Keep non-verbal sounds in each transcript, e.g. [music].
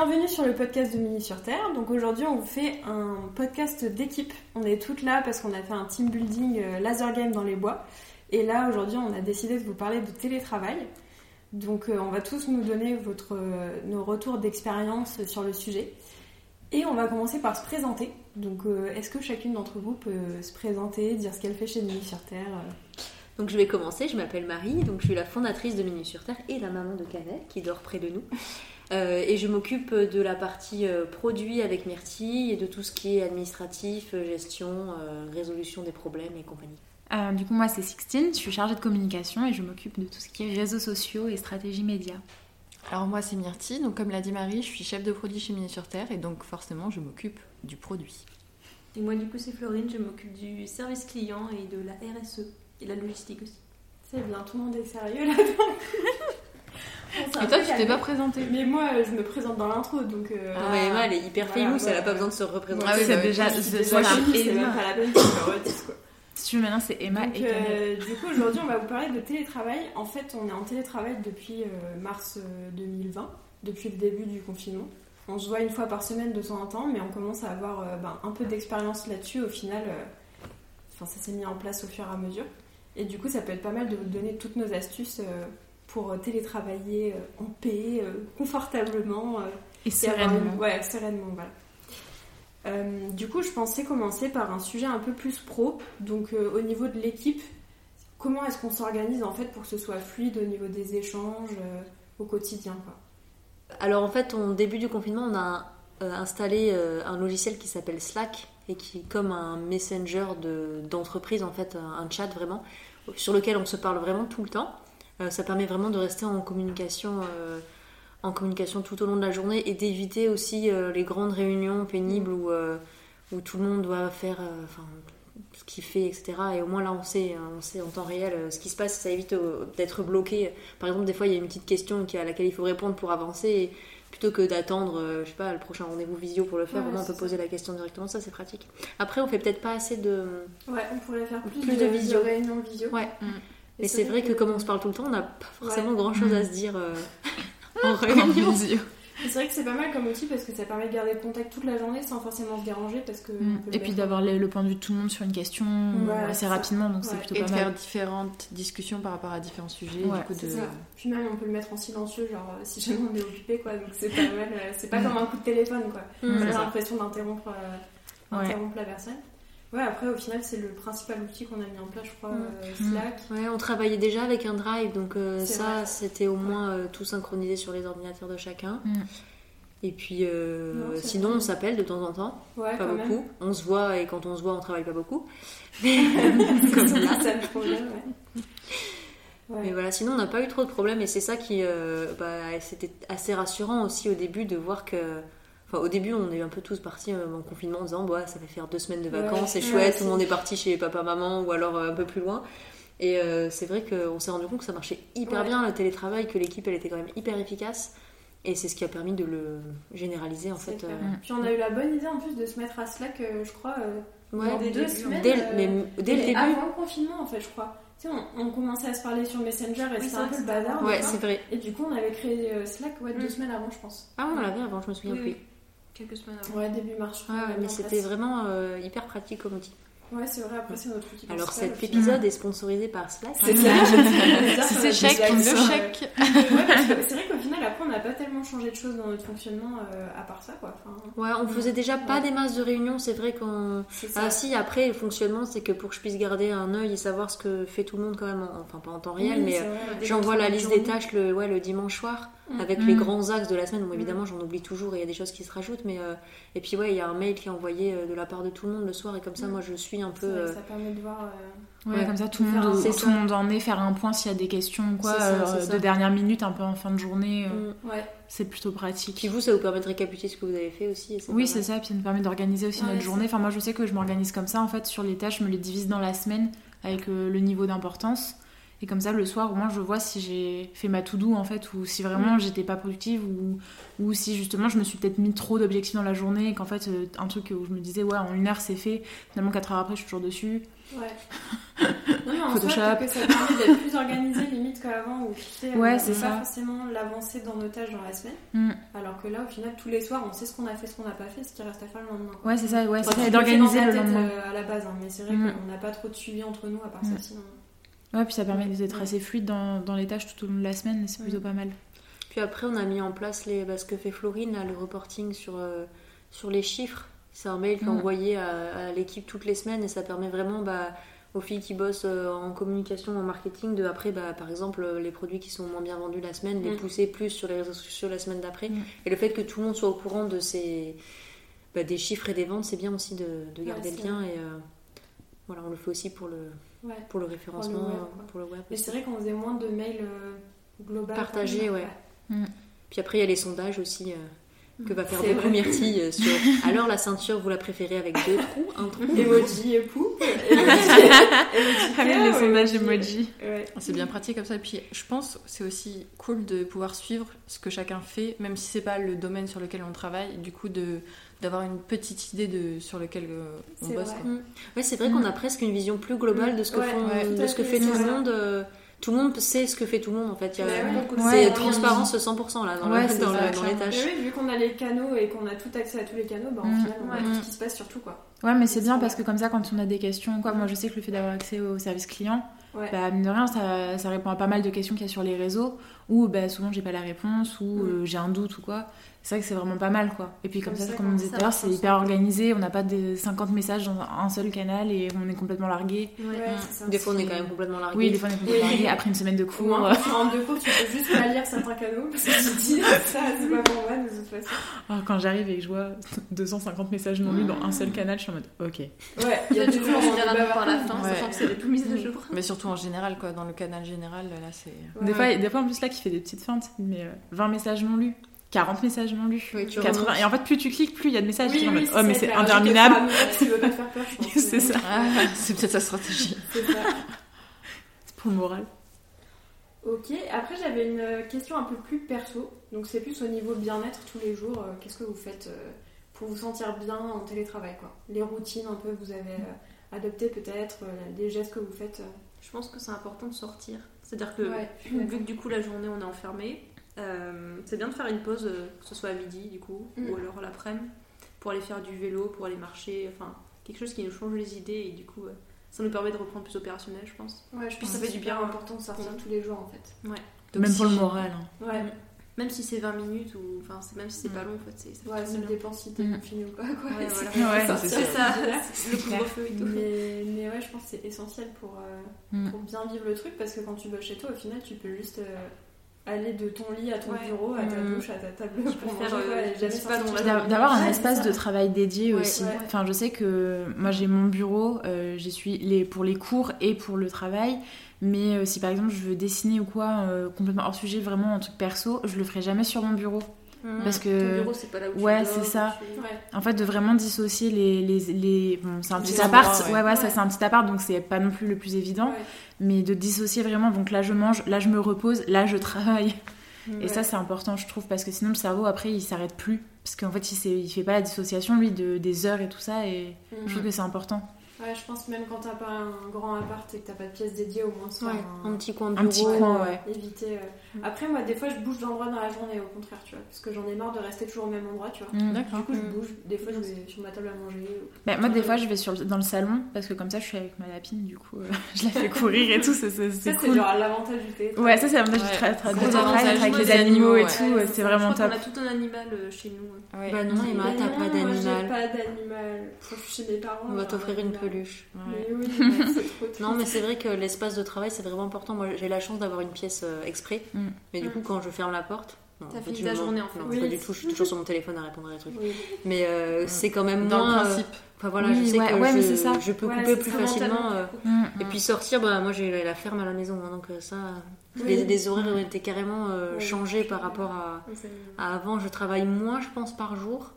Bienvenue sur le podcast de Mini sur Terre. Donc aujourd'hui, on vous fait un podcast d'équipe. On est toutes là parce qu'on a fait un team building euh, laser game dans les bois. Et là, aujourd'hui, on a décidé de vous parler de télétravail. Donc euh, on va tous nous donner euh, nos retours d'expérience sur le sujet. Et on va commencer par se présenter. Donc est-ce que chacune d'entre vous peut se présenter, dire ce qu'elle fait chez Mini sur Terre donc je vais commencer, je m'appelle Marie, donc je suis la fondatrice de Mini sur Terre et la maman de Canet qui dort près de nous. Euh, et je m'occupe de la partie euh, produit avec Myrtille et de tout ce qui est administratif, euh, gestion, résolution des problèmes et compagnie. du coup, moi, c'est Sixtine, je suis chargée de communication et je m'occupe de tout ce qui est réseaux sociaux et stratégie média. Alors, moi, c'est Myrtille, donc comme l'a dit Marie, je suis chef de produit chez Mini sur Terre et donc forcément, je m'occupe du produit. Et moi, du coup, c'est Florine, je m'occupe du service client et de la RSE et la logistique aussi. C'est bien, tout le monde est sérieux là-dedans. [laughs] Et toi, tu t'es pas présenté Mais moi, je me présente dans l'intro, donc. Euh... Ah, mais Emma, elle est hyper voilà, famous, elle a pas besoin de se représenter. Ah oui, c'est déjà. C'est même pas la peine que je me redise, quoi. Si tu veux, maintenant, c'est Emma donc, et euh, Du coup, aujourd'hui, on va vous parler de télétravail. En fait, on est en télétravail depuis euh, mars 2020, euh, depuis le début du confinement. On se voit une fois par semaine de temps en temps, mais on commence à avoir euh, ben, un peu d'expérience là-dessus. Au final, euh, enfin, ça s'est mis en place au fur et à mesure. Et du coup, ça peut être pas mal de vous donner toutes nos astuces pour euh, télétravailler euh, en paix, euh, confortablement. et sereinement. Ouais, sereinement, voilà. du coup, je pensais commencer par un sujet un peu plus pro. Donc, au niveau de l'équipe, comment est-ce qu'on s'organise en fait pour que ce soit fluide au niveau des échanges au quotidien quoi? Alors, en fait, au début du confinement, on a installé un logiciel qui s'appelle Slack et qui est comme un messenger d'entreprise, en fait, un chat vraiment, sur lequel on se parle vraiment tout le temps. Euh, ça permet vraiment de rester en communication, euh, en communication tout au long de la journée et d'éviter aussi euh, les grandes réunions pénibles où, où tout le monde doit faire ce qu'il fait, etc. Et au moins là, on sait, hein, on sait en temps réel ce qui se passe. Ça évite d'être bloqué. Par exemple, des fois, il y a une petite question à laquelle il faut répondre pour avancer. Et plutôt que d'attendre, je sais pas, le prochain rendez-vous visio pour le faire, au moins on peut poser la question directement. Ça, c'est pratique. Après, on fait peut-être pas assez de. Ouais, on pourrait faire plus, de, visio. réunions visio. Ouais. Mm. Mais c'est vrai que, comme on se parle tout le temps, on n'a pas forcément grand chose à se dire euh, [laughs] en réunion. [laughs] C'est vrai que c'est pas mal comme outil parce que ça permet de garder le contact toute la journée sans forcément se déranger parce que. Mm. Et puis d'avoir le, point de vue de tout le monde sur une question assez rapidement, donc c'est plutôt pas mal. Et de faire différentes discussions par rapport à différents sujets. du coup de... Puis même on peut le mettre en silencieux, genre euh, si jamais on est occupé, quoi. Donc c'est pas mal. Euh, c'est pas mm. comme un coup de téléphone, quoi. Mm. On a l'impression d'interrompre la personne. Ouais, après, au final, c'est le principal outil qu'on a mis en place, je crois, mm. euh, Slack. Mm. Ouais, on travaillait déjà avec un drive, donc euh, ça, c'était au moins euh, tout synchronisé sur les ordinateurs de chacun. Mm. Et puis, sinon, on s'appelle de temps en temps, ouais, pas beaucoup. On se voit, et quand on se voit, on travaille pas beaucoup. [laughs] [laughs] Comme ça, ça le problème, ouais. Mais voilà, sinon on n'a pas eu trop de problèmes et c'est ça qui, bah, c'était assez rassurant aussi au début de voir que au début, on est un peu tous partis euh, en confinement en disant bah, ça va faire deux semaines de vacances, c'est chouette, tout le monde est parti chez papa, maman ou alors euh, un peu plus loin. Et euh, c'est vrai qu'on s'est rendu compte que ça marchait hyper bien le télétravail, que l'équipe elle était quand même hyper efficace. Et c'est ce qui a permis de le généraliser en fait. Puis on a eu la bonne idée en plus de se mettre à Slack, je crois, ouais, des deux semaines. Dès, mais, dès le début. Avant le confinement en fait, je crois. Tu sais, on, commençait à se parler sur Messenger et c'était un peu le bazar. Ouais, c'est vrai. Et du coup, on avait créé Slack ouais, deux mm. semaines avant, je pense. Ah, on l'avait avant, je me souviens plus quelques semaines avant. Ouais, début mars. Ah, mais c'était vraiment euh, hyper pratique comme outil. Ouais, c'est vrai, après c'est notre outil. Alors cet épisode est sponsorisé par Slack. C'est ça. [laughs] c'est chèque, le chèque. c'est vrai qu'au final, après, on n'a pas tellement changé de choses dans notre fonctionnement euh, à part ça, quoi. ouais, on faisait déjà pas des masses de réunions, c'est vrai qu'on. Ah si, après, le fonctionnement, c'est que pour que je puisse garder un œil et savoir ce que fait tout le monde quand même, enfin pas en temps réel, mais euh, j'envoie la liste des tâches le, ouais, le dimanche soir mm. avec les mm. grands axes de la semaine. Bon, évidemment, j'en oublie toujours et il y a des choses qui se rajoutent, mais. Et puis, ouais, il y a un mail qui est envoyé de la part de tout le monde le soir et comme ça, mm. moi, je suis un peu. Vrai euh, Ça permet de voir. euh, Ouais, Ouais. comme ça tout monde, tout ça. le monde en est, faire un point s'il y a des questions ou quoi, ça, euh, de dernière minute, un peu en fin de journée, euh, mm. Ouais. c'est plutôt pratique. Puis vous, ça vous permet de récapituler ce que vous avez fait aussi. et Oui, c'est ça, et puis ça nous permet d'organiser aussi Ouais, notre journée. Enfin, moi, je sais que je m'organise comme ça, en fait, sur les tâches, je me les divise dans la semaine avec euh, le niveau d'importance. Et comme ça, le soir, au moins, je vois si j'ai fait ma to-do, en fait, ou si vraiment Mm. j'étais pas productive, ou, ou si justement je me suis peut-être mis trop d'objectifs dans la journée, et qu'en fait, euh, un truc où je me disais, ouais, en une heure, c'est fait. Finalement, quatre heures après, je suis toujours dessus. Ouais. [laughs] non, mais en Photoshop. soi, peut-être que ça permet d'être plus organisé limite qu'avant où tu sais, Ouais, on c'est n'a pas ça. forcément l'avancée dans nos tâches dans la semaine. Mm. Alors que là, au final, tous les soirs, on sait ce qu'on a fait, ce qu'on n'a pas fait, ce qui reste à faire le lendemain. quoi. Ouais, c'est ça, ouais, c'est Enfin, fais d'organiser le lendemain. euh, à la base, hein, mais c'est vrai Mm. qu'on n'a pas trop de suivi entre nous à part ça sinon. Ouais, puis ça permet d'être assez fluide dans, dans les tâches tout au long de la semaine, c'est Mm. plutôt pas mal. Puis après, on a mis en place les, bah, ce que fait Florine, là, le reporting sur, euh, sur les chiffres. C'est un mail qui est Mm. envoyé à, à l'équipe toutes les semaines et ça permet vraiment bah, aux filles qui bossent euh, en communication, en marketing, de après, bah, par exemple, euh, les produits qui sont moins bien vendus la semaine, les Mm. pousser plus sur les réseaux sociaux la semaine d'après. Mm. Et le fait que tout le monde soit au courant de ces, bah, des chiffres et des ventes, c'est bien aussi de, de garder Ouais, le lien. Et euh, voilà, on le fait aussi pour le, Ouais. pour le référencement, pour le web. Mais c'est vrai qu'on faisait moins de mails euh, globaux. Partagés, ouais. Puis après, il y a les sondages aussi. euh, que va faire vrai. Myrtille euh, sur [laughs] alors la ceinture vous la préférez avec deux trous un trou Emoji. Ah oui, [laughs] les sondages emoji. Ouais. C'est bien pratique comme ça. Et puis, je pense c'est aussi cool de pouvoir suivre ce que chacun fait, même si c'est pas le domaine sur lequel on travaille. Du coup, de d'avoir une petite idée de sur lequel euh, on C'est bosse. vrai. quoi. ouais c'est vrai qu'on a presque une vision plus globale de ce que Ouais, font ouais, de ce que fait, tout le monde euh, tout le monde sait ce que fait tout le monde en fait Il y a- Ouais, ouais. c'est Ouais, transparence 100% là dans, Ouais, le- c'est dans, ça, le- dans les tâches Et oui, vu qu'on a les canaux et qu'on a tout accès à tous les canaux, bah, au Mm. final, on voit Ouais. tout ce qui se passe sur tout. Quoi. Ouais, mais c'est bien parce que comme ça, quand on a des questions, quoi, moi je sais que le fait d'avoir accès au service client, Ouais. bah, mine de rien, ça, ça répond à pas mal de questions qu'il y a sur les réseaux où bah, souvent j'ai pas la réponse ou Mm. euh, j'ai un doute ou quoi. C'est vrai que c'est vraiment pas mal quoi. Et puis comme Comme ça, ça, comme on disait tout à l'heure, c'est hyper organisé, on n'a pas des 50 messages dans un seul canal et on est complètement largué. Ouais, des fois on est quand même complètement largué Oui, des fois on est complètement largué après une semaine de Ou cours. tu rentres de cours, tu peux juste pas lire certains canaux parce que tu te dis ça, c'est pas pour moi de toute façon. Ah, quand j'arrive et que je vois 250 messages non lus dans un seul canal, je suis en mode ok. Ouais, [laughs] il y a du des coup, généralement par la fin, Ouais. sachant que c'est les plus mises à jour. Mais surtout en général, quoi, dans le canal général, là, c'est. Des, fois, des fois en plus là qui fait des petites feintes, mais euh, 20 messages non lus, 40 messages non lus. Oui, tu 80. remontes. Et en fait, plus tu cliques, plus il y a de messages. Oui, qui sont en oui, oh, mais c'est interminable. le fameux, Tu veux pas te faire peur, [laughs] je pense. c'est ça. Ah, [laughs] c'est peut-être sa stratégie. C'est [laughs] ça. C'est pour le moral. Ok, après j'avais une question un peu plus perso, donc c'est plus au niveau bien-être tous les jours. euh, Qu'est-ce que vous faites euh, pour vous sentir bien en télétravail quoi? Les routines un peu que vous avez euh, adoptées peut-être, des gestes que vous faites. Je pense que c'est important de sortir. C'est-à-dire que, Ouais, vu que du coup la journée on est enfermé, euh, c'est bien de faire une pause, euh, que ce soit à midi du coup, Mm. ou alors l'après-midi, pour aller faire du vélo, pour aller marcher, enfin quelque chose qui nous change les idées et du coup euh, ça nous permet de reprendre plus opérationnel, je pense. Ouais, je pense ça que fait c'est du bien important de sortir Mm. tous les jours en fait. Même pour le moral. hein. Ouais, Même si c'est 20 minutes ou enfin c'est- même si c'est pas long en fait, c'est ça ouais fait ça dépend si t'es Mm. confiné ou pas quoi. Ouais, [laughs] C'est- voilà. Ouais, ça, ça, le couvre-feu et tout. Mais, mais ouais, je pense que c'est essentiel pour, euh, Mm. pour bien vivre le truc parce que quand tu vas chez toi, au final, tu peux juste euh, aller de ton lit à ton Ouais. bureau, à ta Mm. douche, à ta table peux pour faire, manger, euh. D'avoir un espace de travail dédié Ouais, aussi. ouais. Enfin, je sais que moi j'ai mon bureau, euh, j'y suis les, pour les cours et pour le travail. Mais euh, si par exemple je veux dessiner ou quoi, euh, complètement hors sujet, vraiment un truc perso, je le ferai jamais sur mon bureau. Mm. Parce Ton que, bureau c'est pas là où ouais, c'est ça. tu- Ouais. en fait, de vraiment dissocier les. les, les- bon, c'est un Les petit endroits, appart, ouais. ouais, ouais, ça c'est un petit appart, donc c'est pas non plus le plus évident. Ouais. Mais de dissocier vraiment, donc là je mange, là je me repose, là je travaille. Et Ouais. ça, c'est important, je trouve, parce que sinon le cerveau, après, il s'arrête plus. Parce qu'en fait, il, sait- il fait pas la dissociation, lui, de, des heures et tout ça. Et je trouve que c'est important. Ouais, je pense même quand t'as pas un grand appart et que t'as pas de pièce dédiée, au moins Ouais, faire un petit coin de Un petit bureau, coin, euh, ouais. éviter. euh. Mm. Après, moi, des fois, je bouge d'endroit dans la journée, au contraire, tu vois, parce que j'en ai marre de rester toujours au même endroit, tu vois. Mm. D'accord. Du coup, je Mm. bouge. Des fois, je vais sur ma table à manger. ou- Bah, moi, des fois, je vais sur le- dans le salon, parce que comme ça, je suis avec ma lapine, du coup, euh, [laughs] je la fais courir et tout, c'est c'est- Ça, c'est c'est cool. genre l'avantage du télétravail. Ouais, ça, c'est l'avantage Ouais. du tra- tra- du travail, avec les animaux et animaux, tout, c'est vraiment top. qu'on a tout un animal chez nous. bah non Emma Mais t'as pas moi, j'ai d'animal pas d'animal. Je suis chez mes parents. on va t'offrir un une. Peluche Ouais. Mais oui, [laughs] ouais, c'est trop triste. Non, mais c'est vrai que l'espace de travail, c'est vraiment important. Moi, j'ai la chance d'avoir une pièce euh, exprès. Mm. Mais du Mm. coup, quand je ferme la porte, Non, T'as en fini je ta journée, en fait. Non, Oui. pas du tout. Je suis toujours sur mon téléphone à répondre à des trucs. Oui. Mais euh, c'est quand même Dans moins. le euh, principe. Enfin voilà, Oui, je sais ouais, que ouais, je, ça. peux Ouais, couper plus facilement. Mm, Et mm. puis sortir, bah, moi j'ai la ferme à la maison, hein, donc ça, Oui. les, les horaires ont été carrément euh, changés par rapport à, à avant. Je travaille moins, je pense, par jour,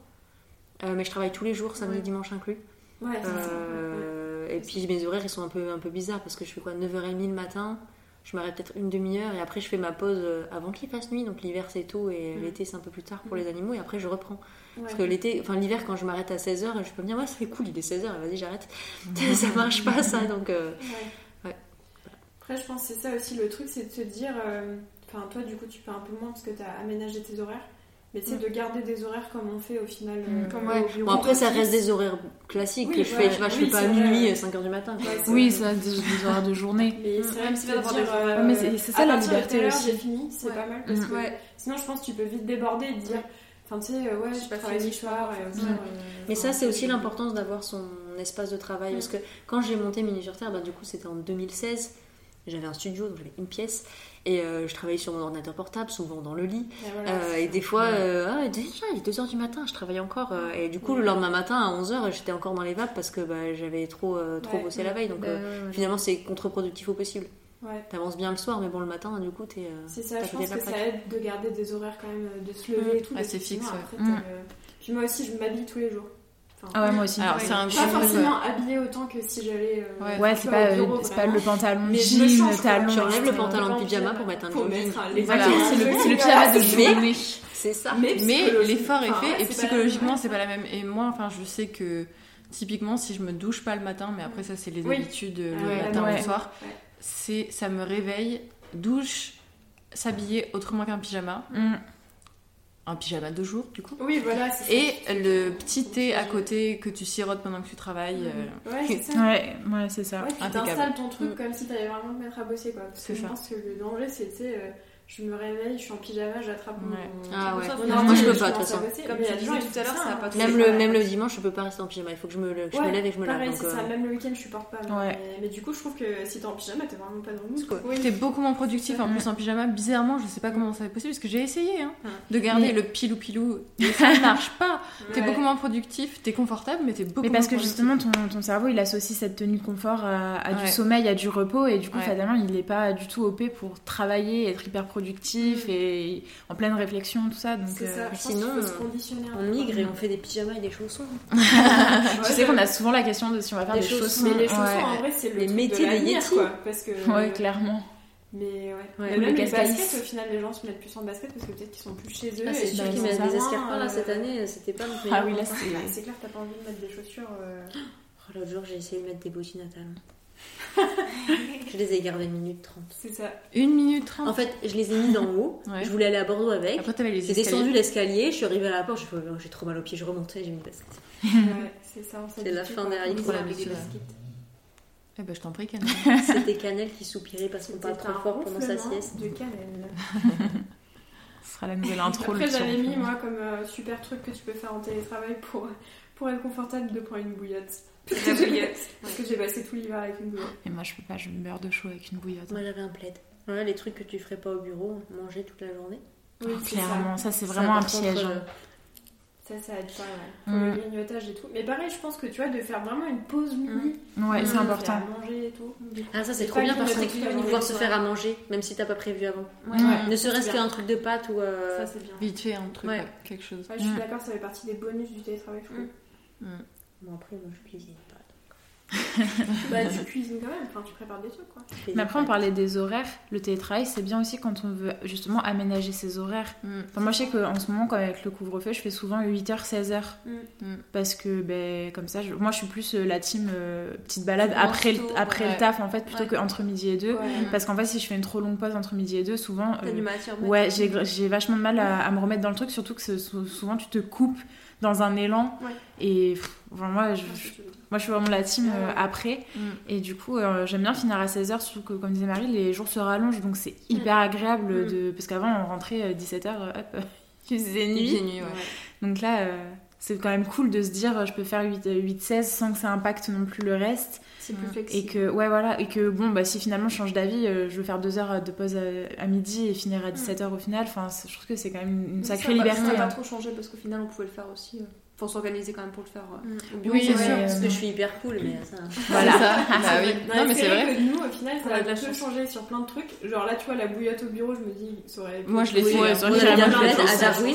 Euh, mais je travaille tous les jours, samedi, dimanche inclus. Ouais, c'est ça. Euh, et puis mes horaires ils sont un peu, un peu bizarres parce que je fais quoi 9h30 le matin, je m'arrête peut-être une demi-heure et après je fais ma pause euh, avant qu'il fasse nuit, donc l'hiver c'est tôt et Mm. l'été c'est un peu plus tard pour Mm. les animaux et après je reprends. Ouais. Parce que l'été, enfin l'hiver quand je m'arrête à 16h, je peux me dire ouais fait cool, il est 16h, vas-y j'arrête. [laughs] ça marche pas ça donc. euh, Ouais. Après, je pense que c'est ça aussi le truc, c'est de se dire. euh, Enfin, toi, du coup, tu fais un peu moins parce que tu as aménagé tes horaires. Mais tu sais, Mm. de garder des horaires comme on fait au final. euh, Mm. comme Ouais. au bureau. Bon après ça reste des horaires classiques Oui, que je ouais, fais, tu vois, je oui, fais pas c'est à minuit, 5h du matin. Ouais, c'est Oui, ça, des, des horaires de journée. Mais c'est Même si dire, euh, mais c'est- c'est ça, la liberté aussi. j'ai fini, c'est pas mal parce Mm. que sinon je pense que tu peux vite déborder et te dire enfin tu sais euh, ouais je pas travaille je peux soir Mm. euh, Mais ça, c'est aussi je- l'importance d'avoir son espace de travail. Mm. Parce que quand j'ai monté Mini sur Terre, bah, du coup, c'était en 2016. J'avais un studio, donc j'avais une pièce. Et euh, je travaillais sur mon ordinateur portable, souvent dans le lit. Et voilà, Euh, et des fois, euh, ah, déjà, il est 2h du matin, je travaillais encore. et du coup, le lendemain matin, à 11h, j'étais encore dans les vapes parce que bah, j'avais trop, trop Ouais. bossé la veille. Donc Bah, finalement, c'est contre-productif au possible. T'avances bien le soir, mais bon, le matin, du coup, t'es. C'est ça, je pense que ça aide de garder des horaires quand même, de se lever et tout. Ah, sinon, fixe, après, Mm. le- Puis moi aussi, je m'habille tous les jours. Enfin, Ah ouais, moi aussi. Alors, ouais, c'est un pas forcément habillée autant que si j'allais. euh, Ouais. C'est pas, bureau, euh, c'est pas vraiment. le pantalon Mais jean, quoi. talon. Tu enlèves le pantalon en de pyjama pour mettre un Pour les Voilà, c'est le, le pyjama de journée. C'est ça. Mais l'effort est fait et pas psychologiquement c'est pas la même. Et moi, enfin, je sais que typiquement si je me douche pas le matin, mais après ça c'est les Oui. habitudes euh, Ah le ouais, matin ou le soir, Ouais. c'est ça me réveille, douche, s'habiller autrement qu'un pyjama, Mm. Un pyjama de jour du coup. Oui, voilà, ça. Et le petit thé à côté que tu sirotes pendant que tu travailles. euh, Ouais, c'est ça. [laughs] Ouais, ouais, c'est ça. Ouais, tu t'installes ton truc Mm. comme si t'allais vraiment te mettre à bosser quoi. Parce C'est que je ça. pense que le danger euh, je me réveille, je suis en pyjama, j'attrape mon. Ouais. Ah ouais. ça, mon moi, ordi je et peux pas, de toute façon. Comme Mais il y a des gens, tout à l'heure, ça a hein. pas de Même le, même le dimanche, je peux pas rester en pyjama. Il faut que je me, le- je me lève et que je me lave. Pareil, c'est euh, ça. Même le week-end, je supporte pas. moi. Ouais. Mais, mais du coup, je trouve que si t'es en pyjama, t'es vraiment pas dans le mood quoi. Oui. T'es beaucoup moins productif en plus en pyjama. Bizarrement, je sais pas comment ça est possible parce que j'ai essayé hein, de garder Mais- le pilou pilou et ça ne marche pas. T'es beaucoup moins productif, t'es confortable, mais t'es beaucoup Mais parce que moins justement, ton, ton cerveau, il associe cette tenue de confort à, du sommeil, à du repos, et du coup, Ouais. fatalement, il n'est pas du tout OP pour travailler, être hyper productif Mm. et en pleine réflexion, tout ça. Donc, C'est euh, ça. Je sinon, faut se euh, conditionner. On migre et on fait des pyjamas et des chaussons. [laughs] je sais qu'on a souvent la question de si on va faire Les des chaussons. Mais les chaussons, ouais. en vrai, c'est le Les métiers de Yeti. quoi. Parce que. Ouais, clairement. Mais ouais. Ouais. Même le les baskets, au final, les gens se mettent plus en basket parce que peut-être qu'ils sont plus chez eux. Ah, c'est sûr qu'ils mettent des escarpins là Euh, cette année, c'était pas notre Ah oui, là, c'est. C'est clair, t'as pas envie de mettre des chaussures. euh, Oh, L'autre jour, j'ai essayé de mettre des bottines à talons. [laughs] je les ai gardées une minute 30. C'est ça. Une minute trente. En fait, je les ai mis d'en haut. Ouais. Je voulais aller à Bordeaux avec. Après, t'avais les J'ai descendu l'escalier, je suis arrivée à la porte, oh, j'ai trop mal aux pieds, je remontais, j'ai mis des baskets. Ouais, c'est ça. on C'est la fin. On Pour la avec des habitude, baskets. Eh ben, je t'en prie, Camille. [laughs] C'était Cannelle qui soupirait parce qu'on parle trop fort pendant sa sieste. de cannelle. [laughs] Ce sera la nouvelle intro. Après, j'avais mis, moi, comme euh, super truc que tu peux faire en télétravail pour, pour être confortable de prendre une bouillotte. La [laughs] bouillotte. Parce que j'ai passé tout l'hiver avec une bouillotte. Et moi, je peux pas, je me beurre de chaud avec une bouillotte. Moi j'avais un plaid. Voilà les trucs que tu ferais pas au bureau, manger toute la journée. Oui, Oh, c'est clairement, ça, c'est Ça, vraiment un contre, piège. euh, hein. Ça, ça aide pas, ouais. Pour Mm. le grignotage et tout. Mais pareil, je pense que tu vois, de faire vraiment une pause midi. Ouais, c'est Mm. important. faire à manger et tout. Ah ça c'est trop bien parce va journée, pouvoir se ouais. faire à manger, même si t'as pas prévu avant. Ouais, Ouais. Ne serait-ce qu'un truc de pâte ou... euh, Ça, c'est bien. Vite fait, un truc, Ouais. ouais, quelque chose. Ouais, je suis Mm. d'accord, ça fait partie des bonus du télétravail, je trouve. Bon après moi je cuisine pas. [laughs] Bah, tu cuisines quand même, enfin, tu prépares des trucs, quoi. Mais après, on parlait des horaires. Le télétravail, c'est bien aussi quand on veut justement aménager ses horaires. Mm. Enfin, moi, je sais qu'en ce moment, quand avec le couvre-feu, je fais souvent 8h, 16h. Mm. Mm. Parce que, ben, comme ça, je- moi, je suis plus euh, la team euh, petite balade après, le, après ouais. le taf, en fait, plutôt Ouais. qu'entre midi et deux. Ouais. Parce qu'en fait, si je fais une trop longue pause entre midi et deux, souvent. T'as euh, du matière. Ouais, j'ai vachement de mal à, à me remettre dans le truc, surtout que souvent tu te coupes dans un élan. Ouais. Et pff, enfin, moi, je, moi, je suis vraiment la team euh, Ouais. après. Mm. Et du coup, euh, j'aime bien finir à 16h, surtout que, comme disait Marie, les jours se rallongent, donc c'est hyper agréable. Mm. De... Parce qu'avant, on rentrait 17h, hop, [laughs] il faisait Il nuit. faisait nuit, ouais. Donc là, euh, c'est quand même cool de se dire je peux faire 8-16 sans que ça impacte non plus le reste. C'est plus Et flexible. que, ouais, voilà, et que bon, bah, si finalement je change d'avis, euh, je veux faire deux heures de pause à, à midi et finir à 17h au final, enfin, je trouve que c'est quand même une sacrée ça, liberté. Ça n'a pas hein. trop changé parce qu'au final, on pouvait le faire aussi. euh, Faut s'organiser quand même pour le faire euh, au bureau. Oui, C'est sûr, euh, parce que je suis hyper cool, mais ça. Voilà. C'est [laughs] ça. Bah oui. Ouais, Non, mais c'est vrai. que nous, au final, ça a a de la peu chance. changé sur plein de trucs. Genre là, tu vois, la bouillotte au bureau, je me dis, ça aurait Moi, je l'ai fait, hein. euh, Moi,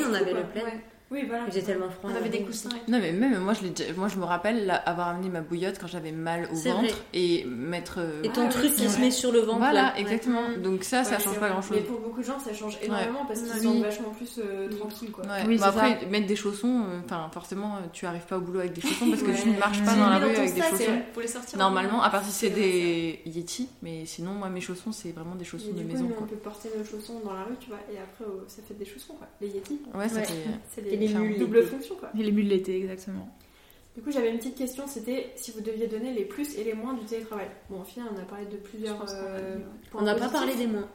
On avait le quoi. Oui, voilà. Il faisait tellement froid. On avait des coussins. et tout. Non mais même moi je l'ai déjà- moi je me rappelle là, avoir amené ma bouillotte quand j'avais mal au ventre vrai. et mettre euh, Et ton Ah truc qui se met sur le ventre. voilà là. Exactement donc ça ça Ouais, change c'est pas grand chose Mais pour beaucoup de gens, ça change énormément parce qu'ils Oui. sont vachement plus euh, tranquilles, quoi. Ouais. Oui, Bah après mettre des chaussons euh, enfin forcément euh, tu arrives pas au boulot avec des chaussons parce que Ouais. tu ne marches pas J'ai dans la rue avec des chaussons c'est Pour les sortir. normalement à part si c'est des Yeti mais sinon moi mes chaussons c'est vraiment des chaussons de maison on peut porter nos chaussons dans la rue, tu vois, et après, ça fait des chaussons, quoi. Les Yeti, ouais ça fait mules, double fonction, quoi. Et les mules l'été, exactement. Du coup, j'avais une petite question, c'était si vous deviez donner les plus et les moins du télétravail. Bon, au final, on a parlé de plusieurs euh, On n'a pas parlé des moins.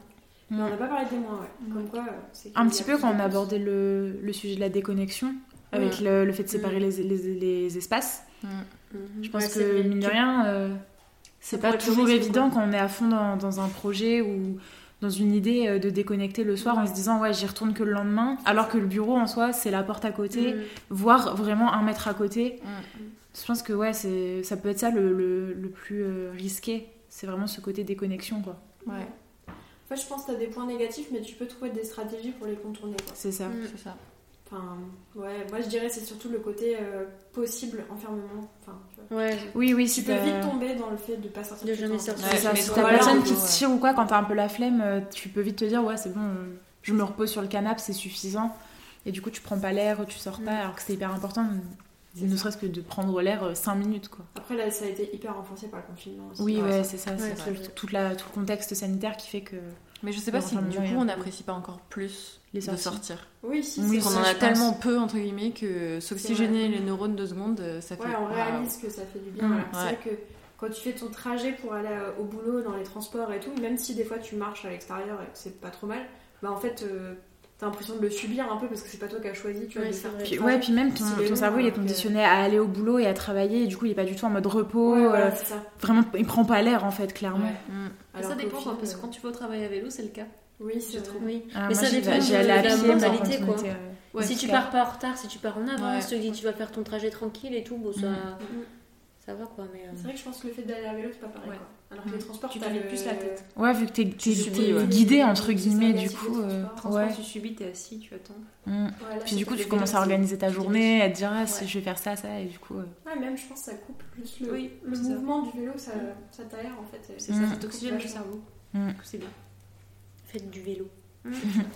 on n'a pas parlé des moins, ouais. Comme quoi, euh, c'est Un petit peu quand on a abordé le, le sujet de la déconnexion, avec Ouais. le, le fait de séparer les, les, les espaces. Je pense Ouais, que, mine de rien, euh, c'est pas toujours évident quand on est à fond dans, dans un projet ou dans une idée euh, de déconnecter le soir en se disant ouais j'y retourne que le lendemain alors que le bureau en soi c'est la porte à côté Mm. voire vraiment un mètre à côté Mm. je pense que ouais c'est ça peut être ça le, le, le plus euh, risqué c'est vraiment ce côté déconnexion quoi ouais En fait, je pense que tu as des points négatifs, mais tu peux trouver des stratégies pour les contourner, quoi. c'est ça Mm. c'est ça Enfin, ouais, moi je dirais c'est surtout le côté euh, possible enfermement. Enfin, tu vois. Ouais. oui oui Tu peux vite tomber dans le fait de pas sortir De jamais sortir. c'est Ouais, ça si t'as Voilà. personne qui te tire ou quoi quand t'as un peu la flemme euh, tu peux vite te dire ouais c'est bon euh, je me repose sur le canapé c'est suffisant et du coup tu prends pas l'air tu sors pas Mm. alors que c'est hyper important C'est ne ça. serait-ce que de prendre l'air 5 minutes quoi Après là, ça a été hyper renforcé par le confinement aussi. Oui, Ouais, ouais, ça- c'est ça. ouais, c'est tout, tout le contexte sanitaire qui fait que mais je sais pas si du coup on n'apprécie pas encore plus Les de sortir. Oui, si, Oui, ça, en a tellement peu entre guillemets que s'oxygéner les neurones deux secondes euh, ça fait Ouais, on réalise que ça fait du bien. Mm, Alors, C'est ouais. vrai que quand tu fais ton trajet pour aller euh, au boulot, dans les transports et tout, même si des fois tu marches à l'extérieur et que c'est pas trop mal, bah en fait, euh, t'as l'impression de le subir un peu parce que c'est pas toi qui as choisi, tu vois, Ouais, de faire Puis, ouais, puis même ton, ton cerveau il est que- conditionné à aller au boulot et à travailler, et du coup il est pas du tout en mode repos. Ouais, euh, voilà, c'est ça. vraiment, il prend pas l'air en fait, clairement. Ouais. Mm. Alors ça dépend, final, parce que euh, quand tu vas au travail à vélo, c'est le cas. Oui, c'est trouve. Oui. Ah, mais moi, ça dépend de la mentalité, quoi. euh, si tu pars pas en retard, si tu pars en avance, tu te dis tu vas faire ton trajet tranquille et tout, bon, ça, Mm. ça va quoi. Mais, euh, C'est vrai que je pense que le fait d'aller à vélo, c'est pas pareil. Ouais. Alors que les transports, Tu t'as plus la tête. Ouais, vu que t'es t'es- subis, t'es ouais. guidé entre guillemets, du coup. euh, ouais. Transport, tu subis, t'es assis, tu attends. Mm. Ouais, là, Puis du coup, tu commences à organiser ta journée, à te dire ah, si Ouais. je vais faire ça, ça, et du coup. euh, Ouais, même je pense que ça coupe plus le, Oui, le ça. mouvement du vélo, ça, ça t'aère en fait. C'est Mm. ça, ça t'oxygène le cerveau. Mm. Du coup, C'est bien. faites du vélo. [laughs]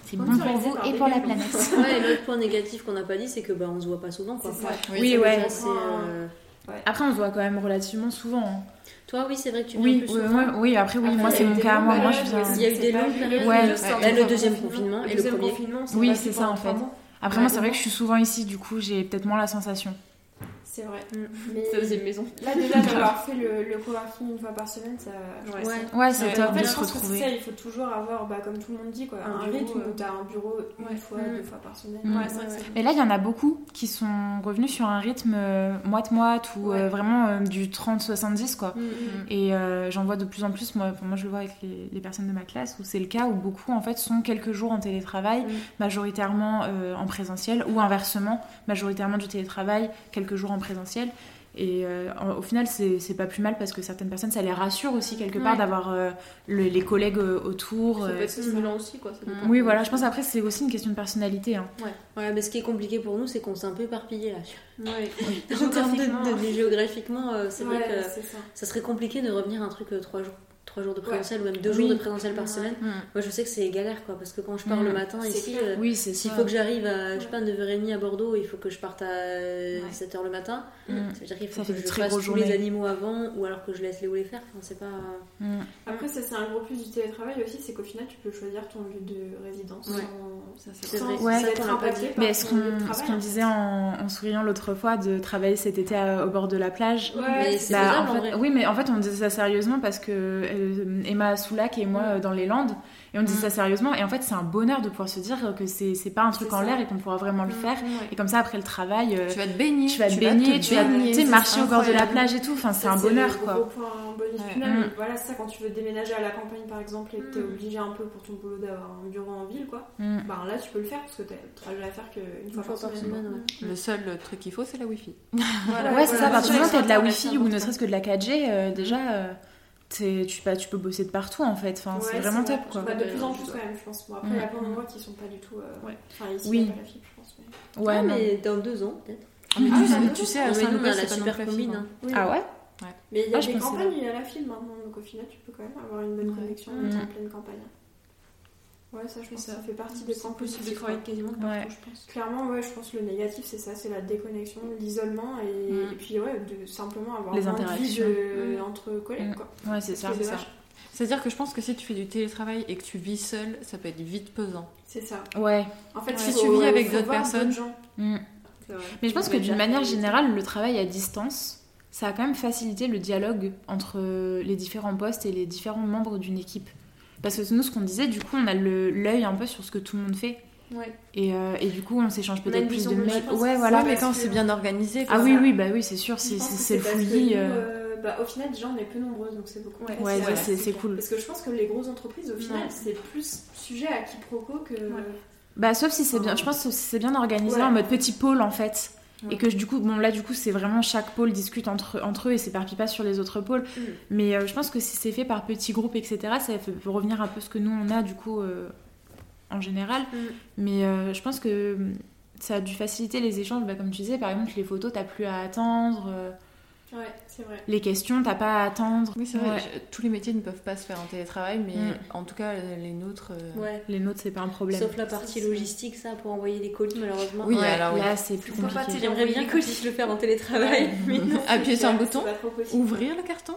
C'est On bon pour vous et pour la planète. Ouais, et l'autre point négatif qu'on n'a pas dit, c'est que bah, on se voit pas souvent quoi. C'est ça. Oui, ça, ouais. Après, on se voit quand même relativement souvent. hein. Toi, oui, c'est vrai que tu viens Oui, plus oui, souvent. ouais, oui, après, oui, Après, moi, c'est mon cas. Moi, moi, je viens. Il y a eu des longues périodes. Ouais. Là, le deuxième confinement et le deuxième premier. confinement, Oui, c'est ça, en fait. Après, moi, c'est vrai que je suis souvent ici, du coup, j'ai peut-être moins la sensation. C'est vrai. Mm. Mais la deuxième maison. là, déjà, [laughs] d'avoir fait le, le coworking une fois par semaine, ça. Ouais, Ouais. ça- Ouais, c'est Ouais. top En de fait, je se pense que c'est ça, retrouver. il faut toujours avoir, bah, comme tout le monde dit, quoi, Un un, bureau, rythme euh, où t'as un bureau une Ouais. fois, Mm. deux fois par semaine. Mm. C'est Et là, il y en a beaucoup qui sont revenus sur un rythme euh, moite-moite ou Ouais. euh, vraiment euh, du 30-70, quoi. Mm. Et euh, j'en vois de plus en plus, moi, moi je le vois avec les, les personnes de ma classe, où c'est le cas où beaucoup en fait sont quelques jours en télétravail, Mm. majoritairement euh, en présentiel, ou inversement, majoritairement du télétravail, quelques jours en présentiel. Et euh, en- au final, c'est pas plus mal parce que certaines personnes, ça les rassure aussi quelque part Ouais. d'avoir euh, le- les collègues euh, autour. Ça peut être stimulant aussi, quoi. ça. Oui, voilà, je pense après, c'est aussi une question de personnalité. hein. Ouais, mais ce qui est compliqué pour nous, c'est qu'on s'est un peu éparpillé là. Ouais. [laughs] En termes de, Géographiquement. de- de- géographiquement, euh, c'est Ouais, vrai que ça. ça serait compliqué de revenir à un truc euh, trois jours. Trois jours de présentiel ou même deux Oui. jours de présentiel par Ouais. semaine. Mm. Moi je sais que c'est galère quoi parce que quand je pars Mm. le matin C'est ici, euh, Oui, s'il faut que j'arrive à je sais pas 9h30 à Bordeaux, il faut que je parte à 7h le matin. Mm. Ça veut dire qu'il faut Ça que fait je fasse tous les animaux avant ou alors que je laisse Léo les faire. Enfin, c'est pas. Mm. Après, ça, c'est un gros plus du télétravail aussi, c'est qu'au final, tu peux choisir ton lieu de résidence Ouais. sans, Ça, sans. Ouais. Être impacté par Mais ce qu'on disait en, souriant l'autre fois de travailler cet été au bord de la plage, Ouais. Oui, mais en fait, on disait ça sérieusement parce que euh, Emma Soulac et moi euh, dans les Landes. Et on dit Mm. ça sérieusement. Et en fait, c'est un bonheur de pouvoir se dire que c'est c'est pas un truc en l'air et qu'on pourra vraiment le faire. Et comme ça, après le travail, euh, Tu vas te baigner. tu vas te baigner, tu vas baigner, tu c'est marcher au bord de la plage et tout. Enfin, c'est un bonheur, le quoi. gros point bonus Ouais. final. Mm. mais Voilà, c'est ça quand tu veux déménager à la campagne par exemple et que t'es Mm. obligé un peu pour ton boulot d'avoir un bureau en ville, quoi. Mm. Ben là, tu peux le faire parce que t'as le trajet à faire qu'une Une fois, fois par semaine, ouais. Le seul truc qu'il faut, c'est la Wi-Fi. Voilà, Ouais, c'est ça. À partir du moment où t'as de la Wi-Fi ou ne serait-ce que de la 4G, euh, déjà, tu, bah, tu peux bosser de partout en fait. Enfin, c'est vraiment vrai. top, quoi. Bah, de plus en plus quand même, je pense. Bon, après, Mm. il y a plein d'endroits qui sont pas du tout. euh, Ouais. Enfin, ici, Oui. pas la fibre, je pense. mais- Ouais, Ah, non. mais dans deux ans, peut-être. Ah, mais Ah, tu, sais, bah, tu sais, à a c'est super fibre. hein. Oui. Ah ouais Mais il y a Ah, des campagnes il y a la fibre maintenant, donc au final, tu peux quand même avoir une bonne Ouais. connexion Mm. en pleine campagne. Ouais, ça, je pense que ça. fait partie des points C'est possible de travailler quasiment de Ouais. partout, je pense. Clairement, ouais, je pense que le négatif, c'est ça, c'est la déconnexion, l'isolement et, Mm. et puis ouais, de simplement avoir Les interactions. de- Mm. entre collègues, Mm. quoi. Ouais, c'est ça. C'est ça. C'est-à-dire que je pense que si tu fais du télétravail et que tu vis seul, ça peut être vite pesant. C'est ça. Ouais. En fait, Si tu vis avec d'autres personnes. gens. Mais je pense que d'une manière générale, le travail à distance, ça a quand même facilité le dialogue entre les différents postes et les différents membres d'une équipe. Parce que nous, ce qu'on disait, du coup, on a le- l'œil un peu sur ce que tout le monde fait. Ouais. Et, euh, et du coup, on s'échange peut-être plus de mails. Ouais, voilà. mais quand c'est bien organisé, quoi. Ah oui, oui, bah oui, c'est sûr, c'est le fouillis. euh, euh, bah, au final, déjà, on est peu nombreuses, donc c'est beaucoup. Ouais, plus Ouais, c'est c'est cool. Parce que je pense que les grosses entreprises, au final, Ouais. c'est plus sujet à quiproquo que. Bah, sauf si c'est bien, je pense que si c'est bien organisé Ouais. en mode petit pôle en fait. Ouais. Et que du coup, bon là du coup c'est vraiment chaque pôle discute entre, entre eux et s'éparpille pas sur les autres pôles. Mm. Mais euh, je pense que si c'est fait par petits groupes etc, ça fait revenir un peu ce que nous on a du coup euh, en général. Mm. Mais euh, je pense que mm, ça a dû faciliter les échanges. Bah, comme tu disais par exemple les photos t'as plus à attendre, Ouais, c'est vrai. les questions t'as pas à attendre. Oui, c'est vrai. Ouais. je- Tous les métiers ne peuvent pas se faire en télétravail, mais Mm. en tout cas, les nôtres. euh, Ouais. Les nôtres c'est pas un problème. Sauf la partie logistique, ça, pour envoyer des colis, malheureusement. Oui, Ouais, alors oui. là c'est plus pas compliqué. télé- J'aimerais bien que je le faire en télétravail, mais non. [laughs] Appuyer sur un bouton, pas ouvrir le carton,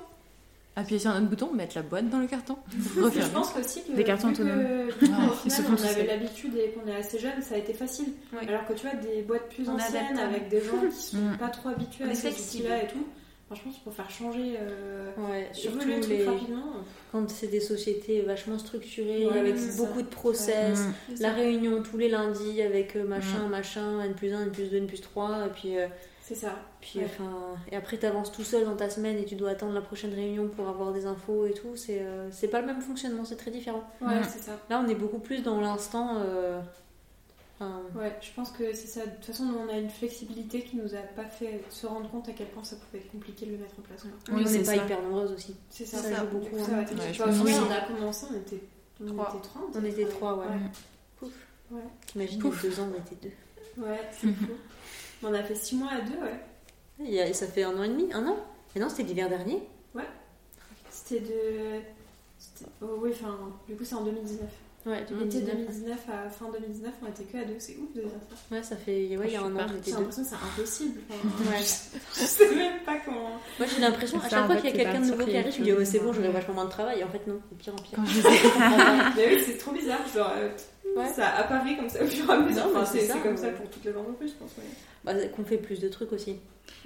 appuyer sur un autre bouton, mettre la boîte dans le carton, [laughs] Je pense qu'aussi que Des cartons que- autonomes. Ah, final, font on avait l'habitude et qu'on est assez jeune, ça a été facile. Alors que tu vois, des boîtes plus On anciennes adaptable. avec des gens qui sont Mm. pas trop habitués On à ces outils-là et tout, franchement, pour faire changer, euh, Ouais, surtout le truc les... rapidement. quand c'est des sociétés vachement structurées, Ouais, avec c'est beaucoup ça. de process. C'est La réunion tous les lundis avec euh, machin, machin, N plus 1, N plus 2, N plus 3, et puis, euh, C'est ça. puis Ouais. enfin, et après t'avances tout seul dans ta semaine et tu dois attendre la prochaine réunion pour avoir des infos et tout, c'est euh, c'est pas le même fonctionnement, c'est très différent. Ouais, c'est ça. Là on est beaucoup plus dans l'instant. Enfin, Ouais, je pense que c'est ça. De toute façon, nous, on a une flexibilité qui nous a pas fait se rendre compte à quel point ça pouvait être compliqué de le mettre en place. quoi. Oui, on n'est pas ça. hyper nombreuses aussi. C'est ça, Ça ça joue beaucoup, beaucoup. hein. Ça, Ouais, je Bah, pense on a commencé, on était, on Trois. était 30. On était trois, ouais. Ouais, Ouais. T'imagines, il y a deux ans on était deux. Ouais, c'est [laughs] fou. On a fait 6 mois à deux, ouais. A- ça fait un an et demi, un an Et non, c'était l'hiver dernier. C'était de. Oh, oui, enfin, du coup, c'est en 2019. Ouais, Été 2019. 2019 à fin 2019, on était que à deux. C'est ouf de dire ça. Ouais, ça fait ouais, il y a un an, J'ai l'impression que c'est impossible. Enfin, [laughs] Ouais. je sais même pas comment. Moi j'ai l'impression, à chaque en fois qu'il y a quelqu'un de nouveau qui arrive, je me dis, ouais, c'est bon, j'aurai vachement moins de travail. Et en fait, non, de pire en pire. Quand je disais- [laughs] Mais oui, c'est trop bizarre. Genre, euh, Ouais. ça apparaît comme ça au fur et à mesure. Enfin, c'est c'est ça, c'est comme ouais. ça pour toutes les entreprises, je pense. ouais. Bah, qu'on fait plus de trucs aussi.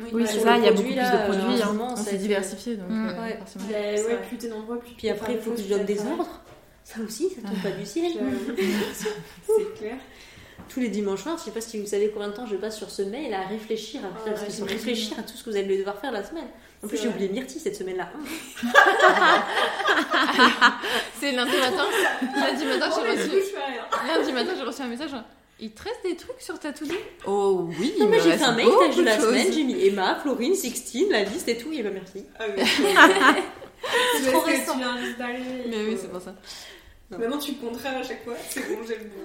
Oui, Ouais, c'est sur ça, il y a beaucoup plus là, de produits. en hein. On s'est diversifié, donc Mm. euh, Ouais. vrai. plus t'es nombreux, plus Puis après, il faut que je donne des ordres. Ça aussi, ça tombe pas du ciel. [laughs] C'est clair. Tous les dimanches soirs, je sais pas si vous savez combien de temps je passe sur ce mail à réfléchir, à, Ah, parce ouais, réfléchir à tout ce que vous allez devoir faire la semaine. En plus, j'ai oublié Myrtille cette semaine-là. [laughs] C'est lundi matin. Lundi matin, Oh, j'ai coup, reçu. Lundi matin, j'ai reçu un message. Il te reste des trucs sur ta to-do Oh oui, Non, il mais j'ai fait un mail, de la semaine, j'ai mis Emma, Florine, Sixtine, la liste et tout, et bah merci. Ah, mais [laughs] C'est trop récent. Tu viens juste d'arriver. Mais oui, c'est pour ça. Maintenant, tu contraires à chaque fois. C'est bon, j'ai le bon.